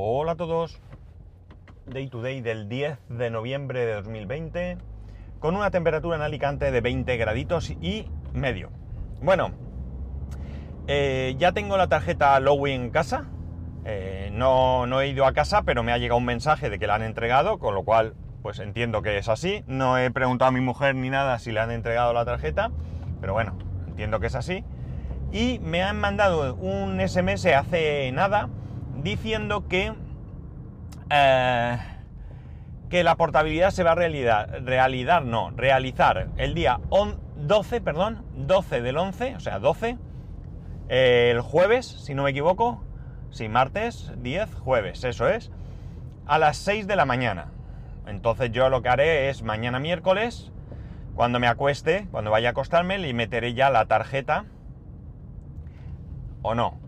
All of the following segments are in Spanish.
Hola a todos. Day to day del 10 de noviembre de 2020 con una temperatura en Alicante de 20 graditos y medio. Bueno, eh, ya tengo la tarjeta Lowy en casa. Eh, no, no he ido a casa, pero me ha llegado un mensaje de que la han entregado, con lo cual pues entiendo que es así. No he preguntado a mi mujer ni nada si le han entregado la tarjeta, pero bueno, entiendo que es así. Y me han mandado un SMS hace nada diciendo que, eh, que la portabilidad se va a realizar, realidad, no, realizar el día 12, perdón, 12 del 11, o sea, 12, eh, el jueves, si no me equivoco, sí, martes, 10, jueves, eso es, a las 6 de la mañana. Entonces yo lo que haré es mañana miércoles, cuando me acueste, cuando vaya a acostarme, le meteré ya la tarjeta o no.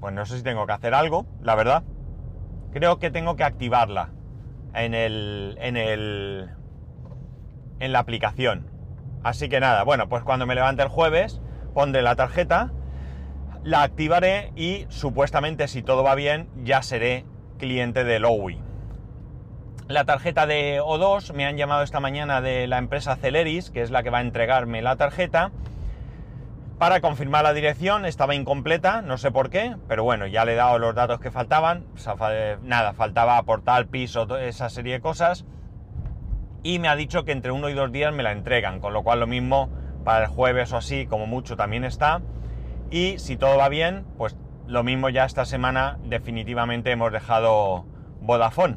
Pues no sé si tengo que hacer algo, la verdad. Creo que tengo que activarla en el. en el. en la aplicación. Así que nada, bueno, pues cuando me levante el jueves, pondré la tarjeta, la activaré y supuestamente si todo va bien, ya seré cliente de Lowy. La tarjeta de O2 me han llamado esta mañana de la empresa Celeris, que es la que va a entregarme la tarjeta. Para confirmar la dirección, estaba incompleta, no sé por qué, pero bueno, ya le he dado los datos que faltaban. nada, faltaba portal, piso, esa serie de cosas. Y me ha dicho que entre uno y dos días me la entregan, con lo cual lo mismo para el jueves o así, como mucho, también está. Y si todo va bien, pues lo mismo ya esta semana definitivamente hemos dejado Vodafone.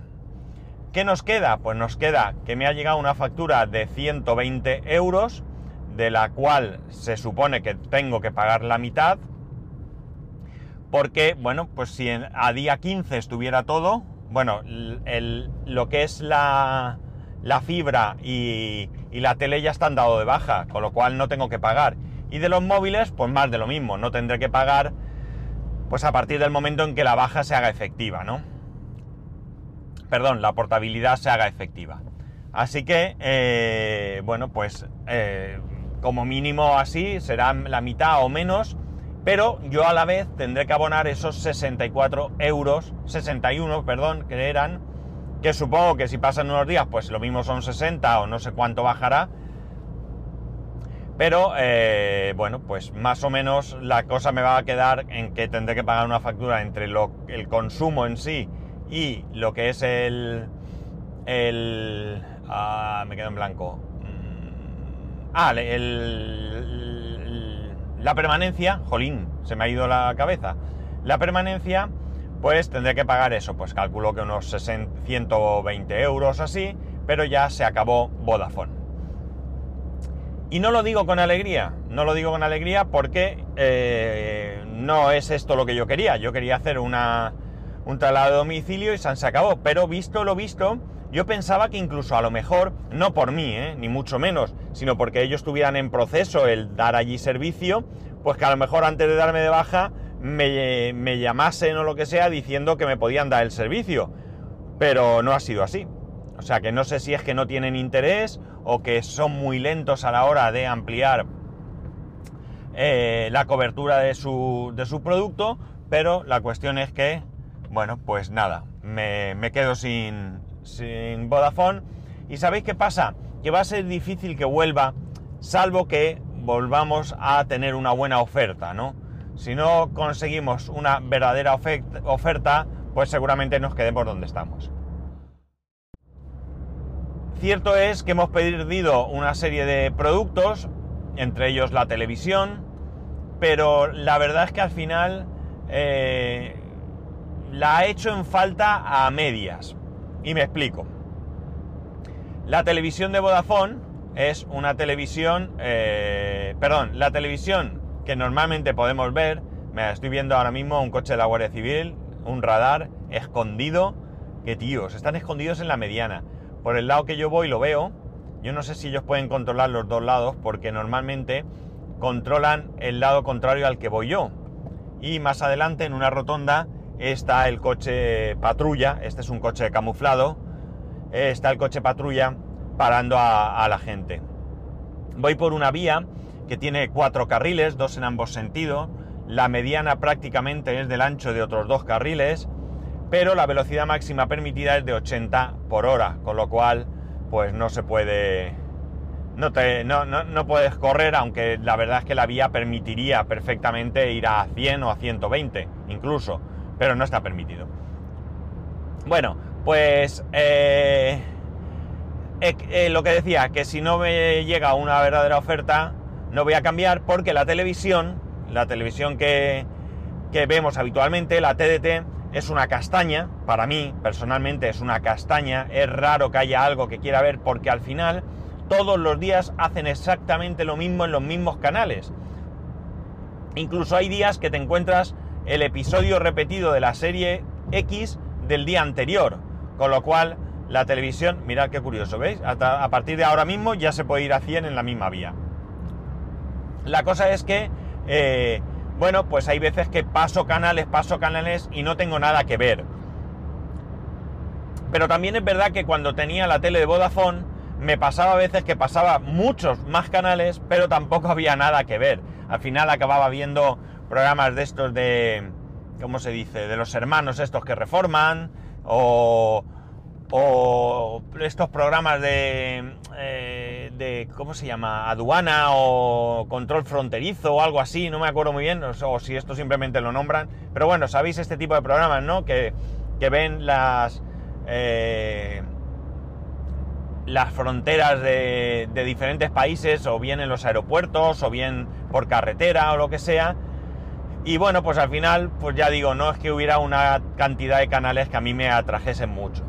¿Qué nos queda? Pues nos queda que me ha llegado una factura de 120 euros, de la cual se supone que tengo que pagar la mitad, porque, bueno, pues si a día 15 estuviera todo, bueno, lo que es la, fibra y, y, la tele ya están dado de baja, con lo cual no tengo que pagar. Y de los móviles, pues más de lo mismo, no tendré que pagar, pues a partir del momento en que la baja se haga efectiva, ¿no? perdón, la portabilidad se haga efectiva. Así que, eh, bueno, pues eh, como mínimo así será la mitad o menos, pero yo a la vez tendré que abonar esos 64 euros, 61, perdón, que eran, que supongo que si pasan unos días, pues lo mismo son 60 o no sé cuánto bajará. Pero eh, bueno, pues más o menos la cosa me va a quedar en que tendré que pagar una factura entre lo, el consumo en sí y lo que es el... el ah, me quedo en blanco. Ah, el, la permanencia, jolín, se me ha ido la cabeza. La permanencia, pues tendré que pagar eso, pues calculo que unos 120 euros así, pero ya se acabó Vodafone. Y no lo digo con alegría, no lo digo con alegría porque eh, no es esto lo que yo quería. Yo quería hacer una, un traslado de domicilio y se acabó. Pero visto lo visto, yo pensaba que incluso a lo mejor, no por mí, ¿eh? ni mucho menos, sino porque ellos estuvieran en proceso el dar allí servicio, pues que a lo mejor antes de darme de baja me, me llamasen o lo que sea diciendo que me podían dar el servicio. Pero no ha sido así. O sea que no sé si es que no tienen interés o que son muy lentos a la hora de ampliar eh, la cobertura de su, de su producto, pero la cuestión es que bueno, pues nada, me, quedo sin, sin Vodafone. ¿Y sabéis qué pasa? Que va a ser difícil que vuelva, salvo que volvamos a tener una buena oferta, ¿no? Si no conseguimos una verdadera oferta, pues seguramente nos quedemos donde estamos. Cierto es que hemos perdido una serie de productos, entre ellos la televisión, pero la verdad es que al final eh, la ha hecho en falta a medias. Y me explico. La televisión de Vodafone es una televisión, eh, perdón, la televisión que normalmente podemos ver, me estoy viendo ahora mismo un coche de la Guardia Civil, un radar escondido, que tíos, están escondidos en la mediana. Por el lado que yo voy lo veo, yo no sé si ellos pueden controlar los dos lados porque normalmente controlan el lado contrario al que voy yo. Y más adelante en una rotonda está el coche patrulla, este es un coche camuflado, está el coche patrulla parando a, la gente. Voy por una vía que tiene cuatro carriles, dos en ambos sentidos, la mediana prácticamente es del ancho de otros dos carriles, pero la velocidad máxima permitida es de 80 por hora, con lo cual pues no se puede... No, te, no, no, puedes correr, aunque la verdad es que la vía permitiría perfectamente ir a 100 o a 120 incluso, pero no está permitido. Bueno, pues eh, eh, eh, lo que decía, que si no me llega una verdadera oferta, no voy a cambiar porque la televisión, la televisión que, que vemos habitualmente, la TDT, es una castaña, para mí personalmente es una castaña, es raro que haya algo que quiera ver porque al final todos los días hacen exactamente lo mismo en los mismos canales. Incluso hay días que te encuentras el episodio repetido de la serie X del día anterior, con lo cual la televisión, mirad qué curioso, ¿veis? a partir de ahora mismo ya se puede ir a 100 en la misma vía. La cosa es que eh, bueno, pues hay veces que paso canales, paso canales y no tengo nada que ver. Pero también es verdad que cuando tenía la tele de Vodafone, me pasaba a veces que pasaba muchos más canales, pero tampoco había nada que ver. Al final acababa viendo programas de estos de, ¿cómo se dice? De los hermanos estos que reforman, o, o estos programas de, eh, de, ¿cómo se llama? Aduana o control fronterizo o algo así, no me acuerdo muy bien, o, si esto simplemente lo nombran, pero bueno, sabéis este tipo de programas, ¿no? Que, que ven las... Eh, las fronteras de, de diferentes países, o bien en los aeropuertos, o bien por carretera, o lo que sea, y bueno, pues al final, pues ya digo, no es que hubiera una cantidad de canales que a mí me atrajesen mucho.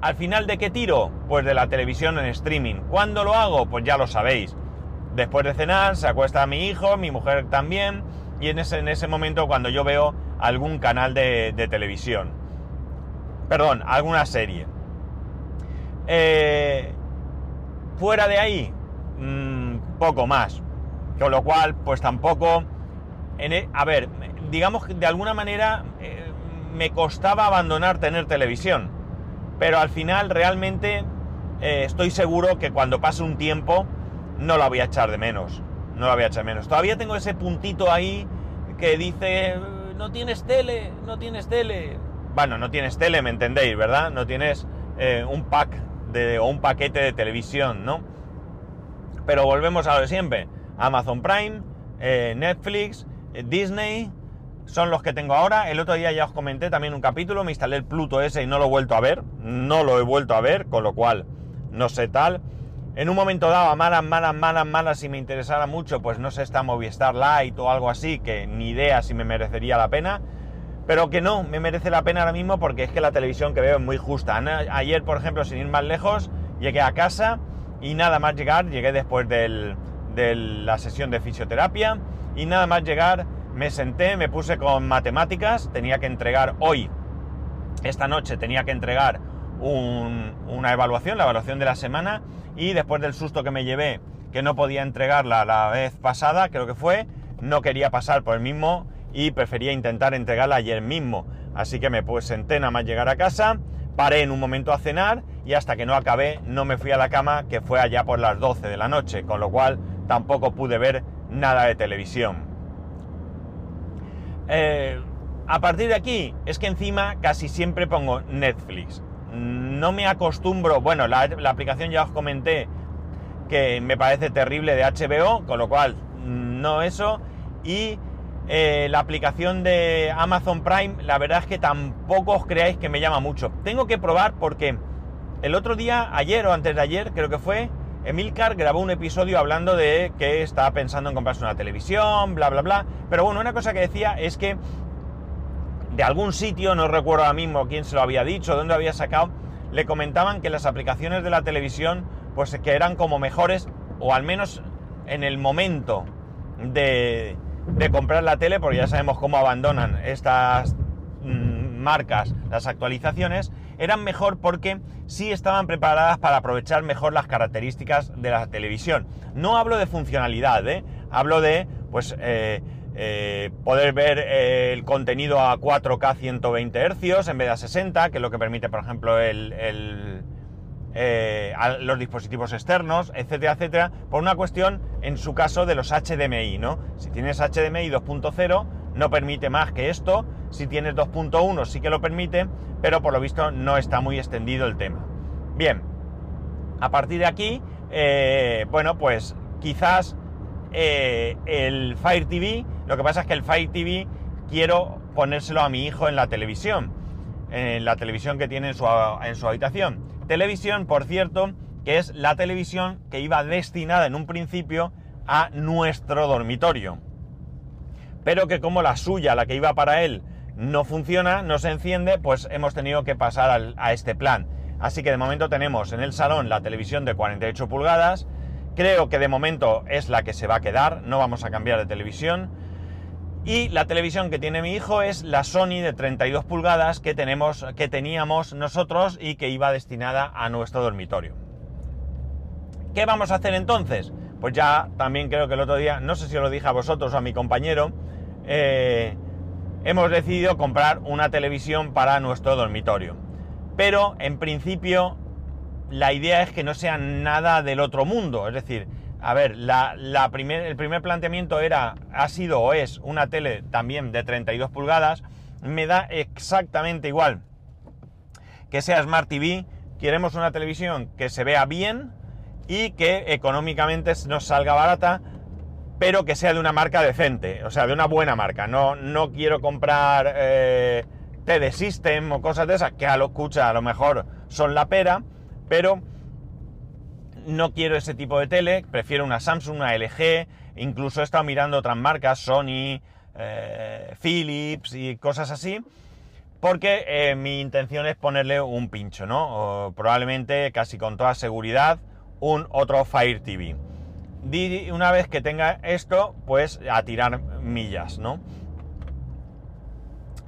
¿Al final de qué tiro? Pues de la televisión en streaming. ¿Cuándo lo hago? Pues ya lo sabéis. Después de cenar se acuesta mi hijo, mi mujer también, y en ese, en ese momento cuando yo veo algún canal de, televisión. Perdón, alguna serie. Eh, fuera de ahí, mm, poco más. Con lo cual, pues tampoco... E, a ver, digamos que de alguna manera eh, me costaba abandonar tener televisión pero al final realmente eh, estoy seguro que cuando pase un tiempo no la voy a echar de menos. No la voy a echar de menos. Todavía tengo ese puntito ahí que dice, no tienes tele, no tienes tele. Bueno, no tienes tele, me entendéis, ¿verdad? No tienes eh, un pack de, o un paquete de televisión, ¿no? Pero volvemos a lo de siempre. Amazon Prime, eh, Netflix, Disney, son los que tengo ahora. El otro día ya os comenté también un capítulo, me instalé el Pluto ese y no lo he vuelto a ver, no lo he vuelto a ver, con lo cual no sé tal. En un momento dado, malas, malas, malas, malas, si me interesara mucho, pues no sé, está Movistar Lite o algo así, que ni idea si me merecería la pena, pero que no, me merece la pena ahora mismo porque es que la televisión que veo es muy justa. Ayer, por ejemplo, sin ir más lejos, llegué a casa y nada más llegar, llegué después de la sesión de fisioterapia. Y nada más llegar me senté, me puse con matemáticas, tenía que entregar hoy, esta noche tenía que entregar una evaluación, la evaluación de la semana, y después del susto que me llevé, que no podía entregarla la vez pasada, creo que fue, no quería pasar por el mismo y prefería intentar entregarla ayer mismo. Así que me pues senté nada más llegar a casa, paré en un momento a cenar y hasta que no acabé no me fui a la cama, que fue allá por las 12 de la noche, con lo cual tampoco pude ver nada de televisión. Eh, a partir de aquí, es que encima casi siempre pongo Netflix. No me acostumbro, bueno, la, aplicación ya os comenté que me parece terrible de HBO, con lo cual no eso. Y eh, la aplicación de Amazon Prime, la verdad es que tampoco os creáis que me llama mucho. Tengo que probar porque el otro día, ayer o antes de ayer, creo que fue, Emilcar grabó un episodio hablando de que estaba pensando en comprarse una televisión, bla, bla, bla. Pero bueno, una cosa que decía es que de algún sitio, no recuerdo ahora mismo quién se lo había dicho, dónde había sacado, le comentaban que las aplicaciones de la televisión, pues que eran como mejores, o al menos en el momento de, de comprar la tele, porque ya sabemos cómo abandonan estas mm, marcas las actualizaciones, eran mejor porque sí estaban preparadas para aprovechar mejor las características de la televisión. No hablo de funcionalidad, ¿eh? hablo de pues eh, eh, poder ver el contenido a 4K 120 Hz en vez de a 60, que es lo que permite, por ejemplo, el, los dispositivos externos, etcétera, etcétera, por una cuestión, en su caso, de los HDMI, ¿no? Si tienes HDMI 2.0, no permite más que esto. Si tienes 2.1 sí que lo permite, pero por lo visto no está muy extendido el tema. Bien, a partir de aquí, eh, bueno, pues quizás eh, el Fire TV, lo que pasa es que el Fire TV quiero ponérselo a mi hijo en la televisión, en la televisión que tiene en su, en su habitación. Televisión, por cierto, que es la televisión que iba destinada en un principio a nuestro dormitorio. Pero que como la suya, la que iba para él, no funciona, no se enciende, pues hemos tenido que pasar a este plan. Así que de momento tenemos en el salón la televisión de 48 pulgadas. Creo que de momento es la que se va a quedar, no vamos a cambiar de televisión. Y la televisión que tiene mi hijo es la Sony de 32 pulgadas que, tenemos, que teníamos nosotros y que iba destinada a nuestro dormitorio. ¿Qué vamos a hacer entonces? Pues ya también creo que el otro día, no sé si lo dije a vosotros o a mi compañero, eh, hemos decidido comprar una televisión para nuestro dormitorio. Pero en principio la idea es que no sea nada del otro mundo. Es decir, a ver, la, el primer planteamiento era, ha sido o es una tele también de 32 pulgadas. Me da exactamente igual que sea Smart TV. Queremos una televisión que se vea bien y que económicamente nos salga barata pero que sea de una marca decente, o sea, de una buena marca. No, no quiero comprar eh, TD System o cosas de esas, que a lo escucha a lo mejor son la pera, pero no quiero ese tipo de tele, prefiero una Samsung, una LG, incluso he estado mirando otras marcas, Sony, eh, Philips y cosas así, porque eh, mi intención es ponerle un pincho, ¿no? Probablemente, casi con toda seguridad, un otro Fire TV una vez que tenga esto, pues a tirar millas, ¿no?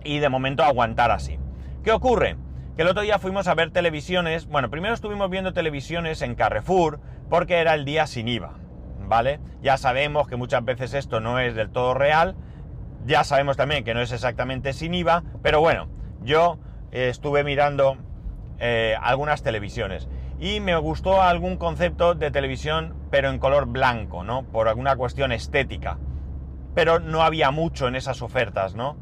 Y de momento aguantar así. ¿Qué ocurre? Que el otro día fuimos a ver televisiones. Bueno, primero estuvimos viendo televisiones en Carrefour porque era el día sin IVA, ¿vale? Ya sabemos que muchas veces esto no es del todo real. Ya sabemos también que no es exactamente sin IVA, pero bueno, yo eh, estuve mirando eh, algunas televisiones y me gustó algún concepto de televisión pero en color blanco, ¿no? Por alguna cuestión estética. Pero no había mucho en esas ofertas, ¿no?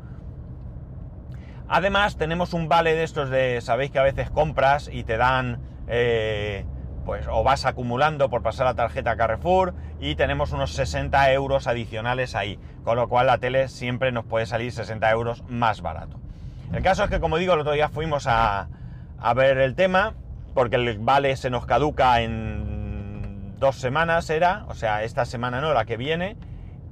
Además tenemos un vale de estos de, sabéis que a veces compras y te dan, eh, pues o vas acumulando por pasar la tarjeta Carrefour y tenemos unos 60 euros adicionales ahí, con lo cual la tele siempre nos puede salir 60 euros más barato. El caso es que, como digo, el otro día fuimos a, a ver el tema porque el vale se nos caduca en dos semanas, era, o sea, esta semana no, la que viene,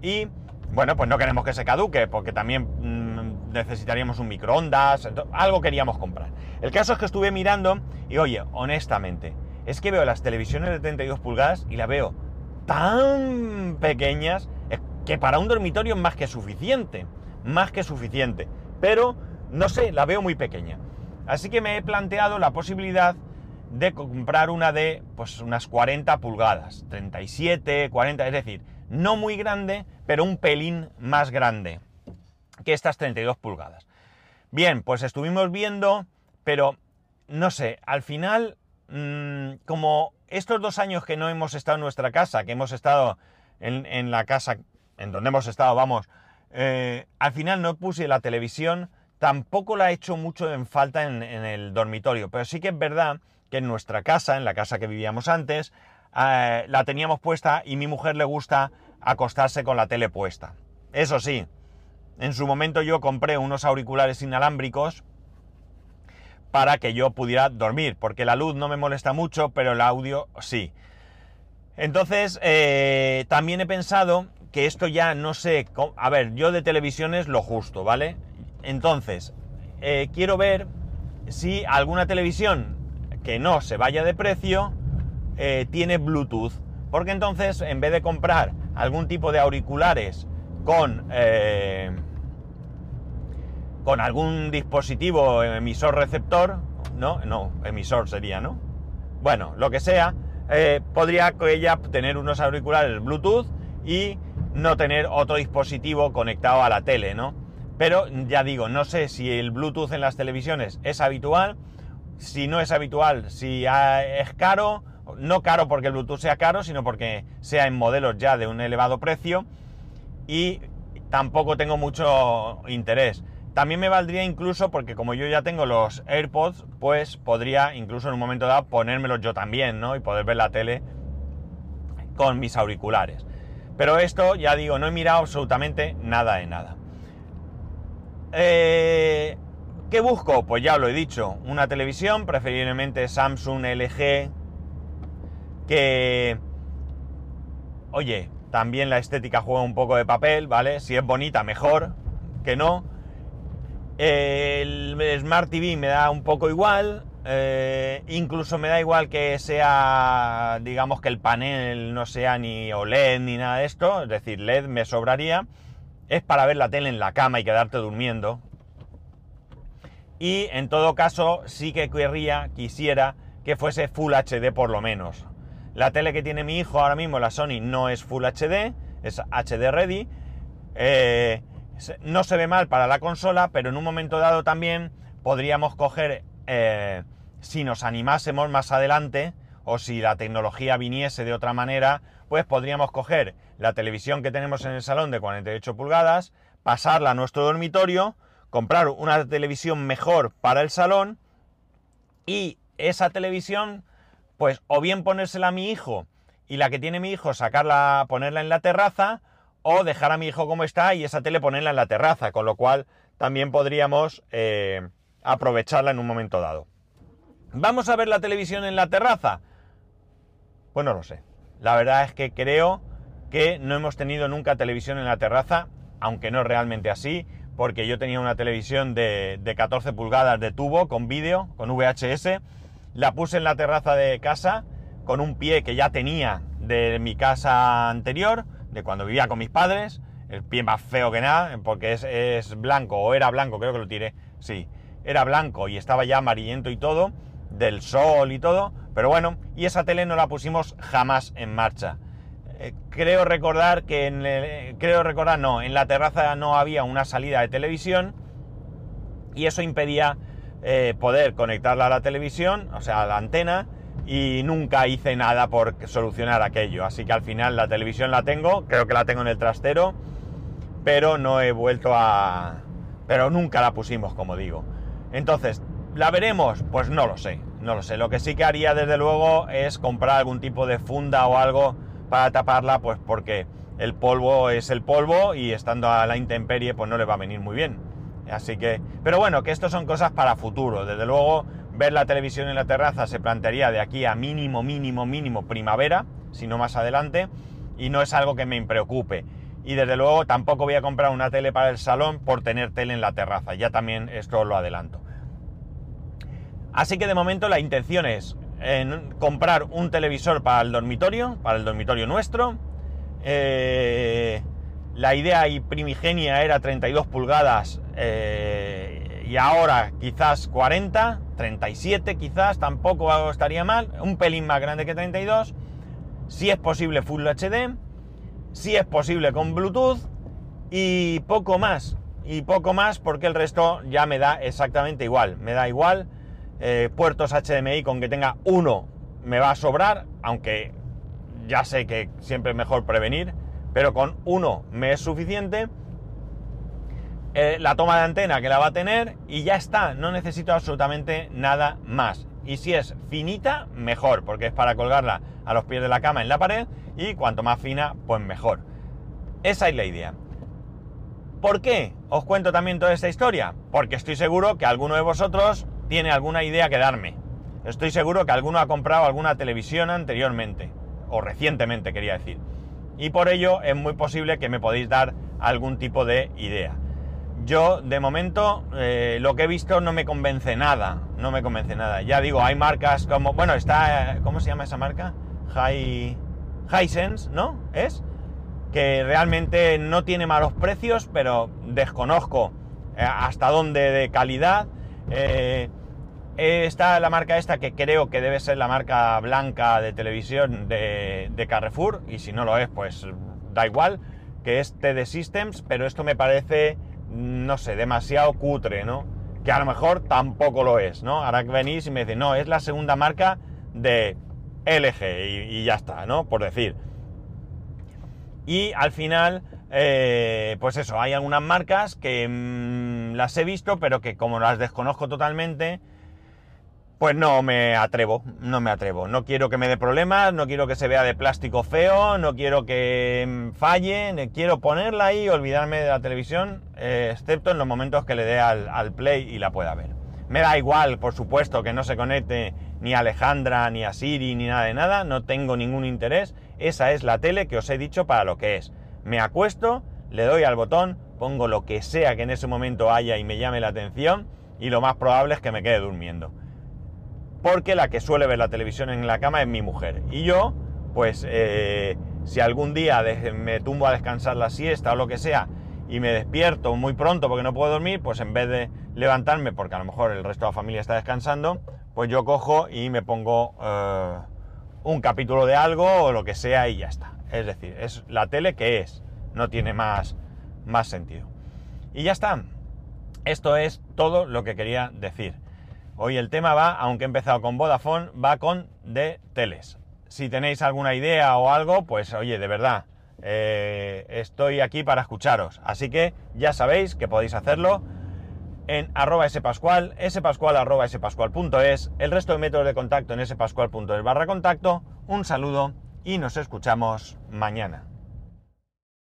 y bueno, pues no queremos que se caduque, porque también mm, necesitaríamos un microondas, algo queríamos comprar. El caso es que estuve mirando y oye, honestamente, es que veo las televisiones de 32 pulgadas y la veo tan pequeñas que para un dormitorio es más que suficiente, más que suficiente, pero no sé, la veo muy pequeña. Así que me he planteado la posibilidad de comprar una de pues unas 40 pulgadas, 37, 40, es decir, no muy grande, pero un pelín más grande que estas 32 pulgadas. Bien, pues estuvimos viendo, pero no sé, al final, mm, como estos dos años que no hemos estado en nuestra casa, que hemos estado en, la casa en donde hemos estado, vamos, eh, al final no puse la televisión, tampoco la he hecho mucho en falta en el dormitorio, pero sí que es verdad que en nuestra casa, en la casa que vivíamos antes, eh, la teníamos puesta y mi mujer le gusta acostarse con la tele puesta. Eso sí, en su momento yo compré unos auriculares inalámbricos para que yo pudiera dormir, porque la luz no me molesta mucho, pero el audio sí. Entonces, eh, también he pensado que esto ya no sé, a ver, yo de televisión es lo justo, ¿vale? Entonces, eh, quiero ver si alguna televisión que no se vaya de precio eh, tiene Bluetooth. Porque entonces, en vez de comprar algún tipo de auriculares con, eh, con algún dispositivo emisor receptor, no, no, emisor sería, ¿no? Bueno, lo que sea, eh, podría ella tener unos auriculares Bluetooth y no tener otro dispositivo conectado a la tele, ¿no? Pero ya digo, no sé si el Bluetooth en las televisiones es habitual si no es habitual, si es caro, no caro porque el Bluetooth sea caro, sino porque sea en modelos ya de un elevado precio y tampoco tengo mucho interés. También me valdría incluso, porque como yo ya tengo los AirPods, pues podría incluso en un momento dado ponérmelos yo también, ¿no? Y poder ver la tele con mis auriculares. Pero esto, ya digo, no he mirado absolutamente nada de nada. Eh, ¿Qué busco? Pues ya lo he dicho, una televisión, preferiblemente Samsung, LG, que... Oye, también la estética juega un poco de papel, ¿vale? Si es bonita, mejor que no. El Smart TV me da un poco igual. Eh, incluso me da igual que sea, digamos que el panel no sea ni OLED ni nada de esto. Es decir, LED me sobraría. Es para ver la tele en la cama y quedarte durmiendo. Y en todo caso, sí que querría, quisiera que fuese Full HD por lo menos. La tele que tiene mi hijo ahora mismo, la Sony, no es Full HD, es HD Ready. Eh, no se ve mal para la consola, pero en un momento dado también podríamos coger, eh, si nos animásemos más adelante, o si la tecnología viniese de otra manera, pues podríamos coger la televisión que tenemos en el salón de 48 pulgadas, pasarla a nuestro dormitorio, comprar una televisión mejor para el salón y esa televisión, pues o bien ponérsela a mi hijo y la que tiene mi hijo sacarla, ponerla en la terraza, o dejar a mi hijo como está y esa tele ponerla en la terraza, con lo cual también podríamos eh, aprovecharla en un momento dado. ¿Vamos a ver la televisión en la terraza? Pues no lo sé. La verdad es que creo que no hemos tenido nunca televisión en la terraza, aunque no es realmente así, porque yo tenía una televisión de, de 14 pulgadas de tubo con vídeo, con VHS, la puse en la terraza de casa con un pie que ya tenía de mi casa anterior, de cuando vivía con mis padres, el pie más feo que nada, porque es, blanco, o era blanco, creo que lo tiré, sí, era blanco y estaba ya amarillento y todo, del sol y todo, pero bueno, y esa tele no la pusimos jamás en marcha. Eh, creo recordar que en creo recordar no, en la terraza no había una salida de televisión y eso impedía eh, poder conectarla a la televisión, o sea, a la antena, y nunca hice nada por solucionar aquello. Así que al final la televisión la tengo, creo que la tengo en el trastero, pero no he vuelto a... pero nunca la pusimos, como digo. Entonces, ¿la veremos? Pues no lo sé, no lo sé. Lo que sí que haría desde luego es comprar algún tipo de funda o algo para taparla, pues porque el polvo es el polvo y estando a la intemperie pues no le va a venir muy bien. Así que, pero bueno, que esto son cosas para futuro. Desde luego ver la televisión en la terraza se plantearía de aquí a mínimo, mínimo, mínimo primavera, si no más adelante, y no es algo que me preocupe. Y desde luego tampoco voy a comprar una tele para el salón por tener tele en la terraza, ya también esto lo adelanto. Así que de momento la intención es comprar un televisor para el dormitorio, para el dormitorio nuestro. Eh, la idea y primigenia era 32 pulgadas eh, y ahora quizás 40. 37 quizás, tampoco estaría mal, un pelín más grande que 32, si es posible Full HD, si es posible con Bluetooth y poco más, y poco más porque el resto ya me da exactamente igual, me da igual, eh, puertos HDMI con que tenga uno me va a sobrar, aunque ya sé que siempre es mejor prevenir, pero con uno me es suficiente eh, la toma de antena que la va a tener y ya está, no necesito absolutamente nada más. Y si es finita, mejor, porque es para colgarla a los pies de la cama en la pared y cuanto más fina, pues mejor. Esa es la idea. ¿Por qué os cuento también toda esta historia? Porque estoy seguro que alguno de vosotros tiene alguna idea que darme. Estoy seguro que alguno ha comprado alguna televisión anteriormente, o recientemente quería decir. Y por ello es muy posible que me podéis dar algún tipo de idea. Yo, de momento, eh, lo que he visto no me convence nada. No me convence nada. Ya digo, hay marcas como. Bueno, está. ¿Cómo se llama esa marca? High. Hisense, ¿no? Es. Que realmente no tiene malos precios, pero desconozco eh, hasta dónde de calidad. Eh, está la marca esta que creo que debe ser la marca blanca de televisión de, Carrefour. Y si no lo es, pues da igual. Que es TD Systems, pero esto me parece no sé, demasiado cutre, ¿no? Que a lo mejor tampoco lo es, ¿no? Ahora que venís y me decís, no, es la segunda marca de LG y, ya está, ¿no? Por decir. Y al final, eh, pues eso, hay algunas marcas que mm, las he visto, pero que como las desconozco totalmente, pues no me atrevo, no me atrevo. No quiero que me dé problemas, no quiero que se vea de plástico feo, no quiero que mm, falle, quiero ponerla ahí y olvidarme de la televisión, eh, excepto en los momentos que le dé al, al play y la pueda ver. Me da igual, por supuesto, que no se conecte ni Alejandra, ni a Siri, ni nada de nada, no tengo ningún interés. Esa es la tele que os he dicho para lo que es me acuesto, le doy al botón, pongo lo que sea que en ese momento haya y me llame la atención y lo más probable es que me quede durmiendo. Porque la que suele ver la televisión en la cama es mi mujer. Y yo, pues eh, si algún día me tumbo a descansar la siesta o lo que sea y me despierto muy pronto porque no puedo dormir, pues en vez de levantarme porque a lo mejor el resto de la familia está descansando, pues yo cojo y me pongo eh, un capítulo de algo o lo que sea y ya está. Es decir, es la tele que es, no tiene más, más sentido. Y ya está. Esto es todo lo que quería decir. Hoy el tema va, aunque he empezado con Vodafone, va con de teles. Si tenéis alguna idea o algo, pues oye, de verdad, eh, estoy aquí para escucharos. Así que ya sabéis que podéis hacerlo en arroba spascual, spascual arroba el resto de métodos de contacto en spascual.es barra contacto. Un saludo y nos escuchamos mañana.